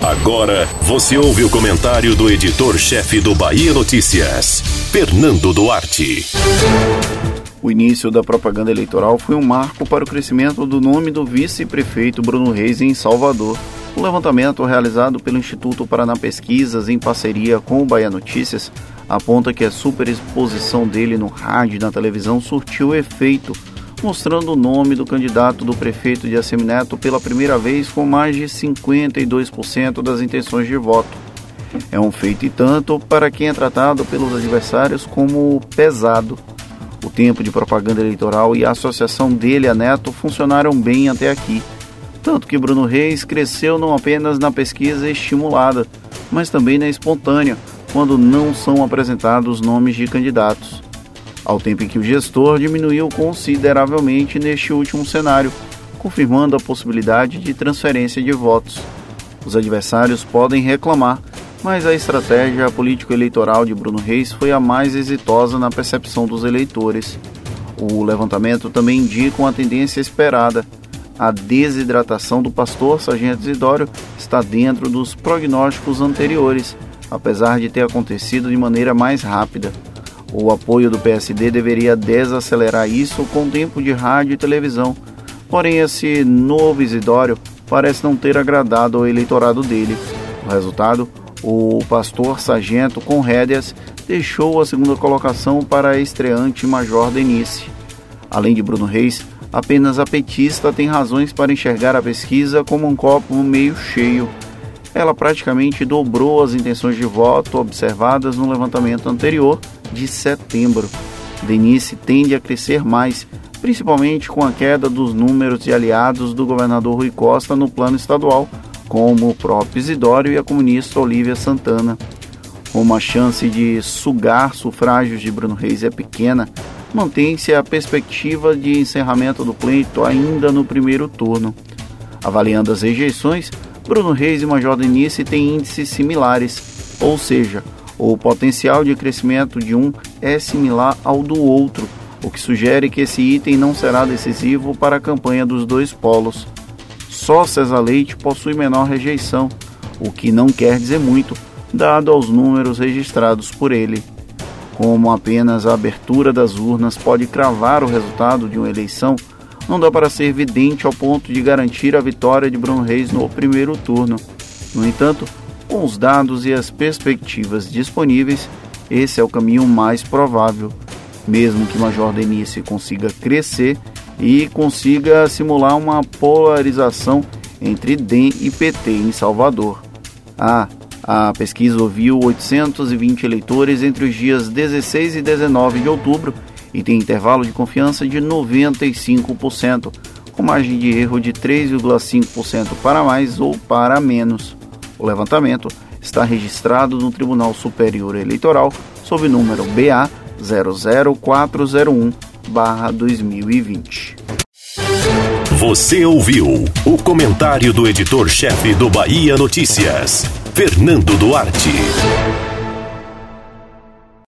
Agora você ouve o comentário do editor-chefe do Bahia Notícias, Fernando Duarte. O início da propaganda eleitoral foi um marco para o crescimento do nome do vice-prefeito Bruno Reis em Salvador. O levantamento realizado pelo Instituto Paraná Pesquisas em parceria com o Bahia Notícias aponta que a superexposição dele no rádio e na televisão surtiu efeito, mostrando o nome do candidato do prefeito de Assemineto pela primeira vez com mais de 52% das intenções de voto. É um feito e tanto para quem é tratado pelos adversários como pesado. O tempo de propaganda eleitoral e a associação dele a Neto funcionaram bem até aqui. Tanto que Bruno Reis cresceu não apenas na pesquisa estimulada, mas também na espontânea, quando não são apresentados nomes de candidatos, ao tempo em que o gestor diminuiu consideravelmente neste último cenário, confirmando a possibilidade de transferência de votos. Os adversários podem reclamar, mas a estratégia político-eleitoral de Bruno Reis foi a mais exitosa na percepção dos eleitores. O levantamento também indica uma tendência esperada. A desidratação do pastor Sargento Isidório está dentro dos prognósticos anteriores apesar de ter acontecido de maneira mais rápida. O apoio do PSD deveria desacelerar isso com tempo de rádio e televisão, porém esse novo Isidório parece não ter agradado ao eleitorado dele. O resultado, o pastor Sargento com rédeas deixou a segunda colocação para a estreante Major Denise. Além de Bruno Reis, apenas a petista tem razões para enxergar a pesquisa como um copo meio cheio ela praticamente dobrou as intenções de voto observadas no levantamento anterior de setembro. Denise tende a crescer mais, principalmente com a queda dos números de aliados do governador Rui Costa no plano estadual, como o próprio Isidório e a comunista Olívia Santana. Como a chance de sugar sufrágios de Bruno Reis é pequena, mantém-se a perspectiva de encerramento do pleito ainda no primeiro turno. Avaliando as rejeições, Bruno Reis e Major Denise têm índices similares, ou seja, o potencial de crescimento de um é similar ao do outro, o que sugere que esse item não será decisivo para a campanha dos dois polos. Só César Leite possui menor rejeição, o que não quer dizer muito, dado aos números registrados por ele. Como apenas a abertura das urnas pode cravar o resultado de uma eleição, não dá para ser evidente ao ponto de garantir a vitória de Bruno Reis no primeiro turno. No entanto, com os dados e as perspectivas disponíveis, esse é o caminho mais provável, mesmo que Major Denise consiga crescer e consiga simular uma polarização entre DEM e PT em Salvador. Ah, a pesquisa ouviu 820 eleitores entre os dias 16 e 19 de outubro e tem intervalo de confiança de 95%, com margem de erro de 3,5% para mais ou para menos. O levantamento está registrado no Tribunal Superior Eleitoral sob o número BA 00401/2020. Você ouviu o comentário do editor-chefe do Bahia Notícias, Fernando Duarte.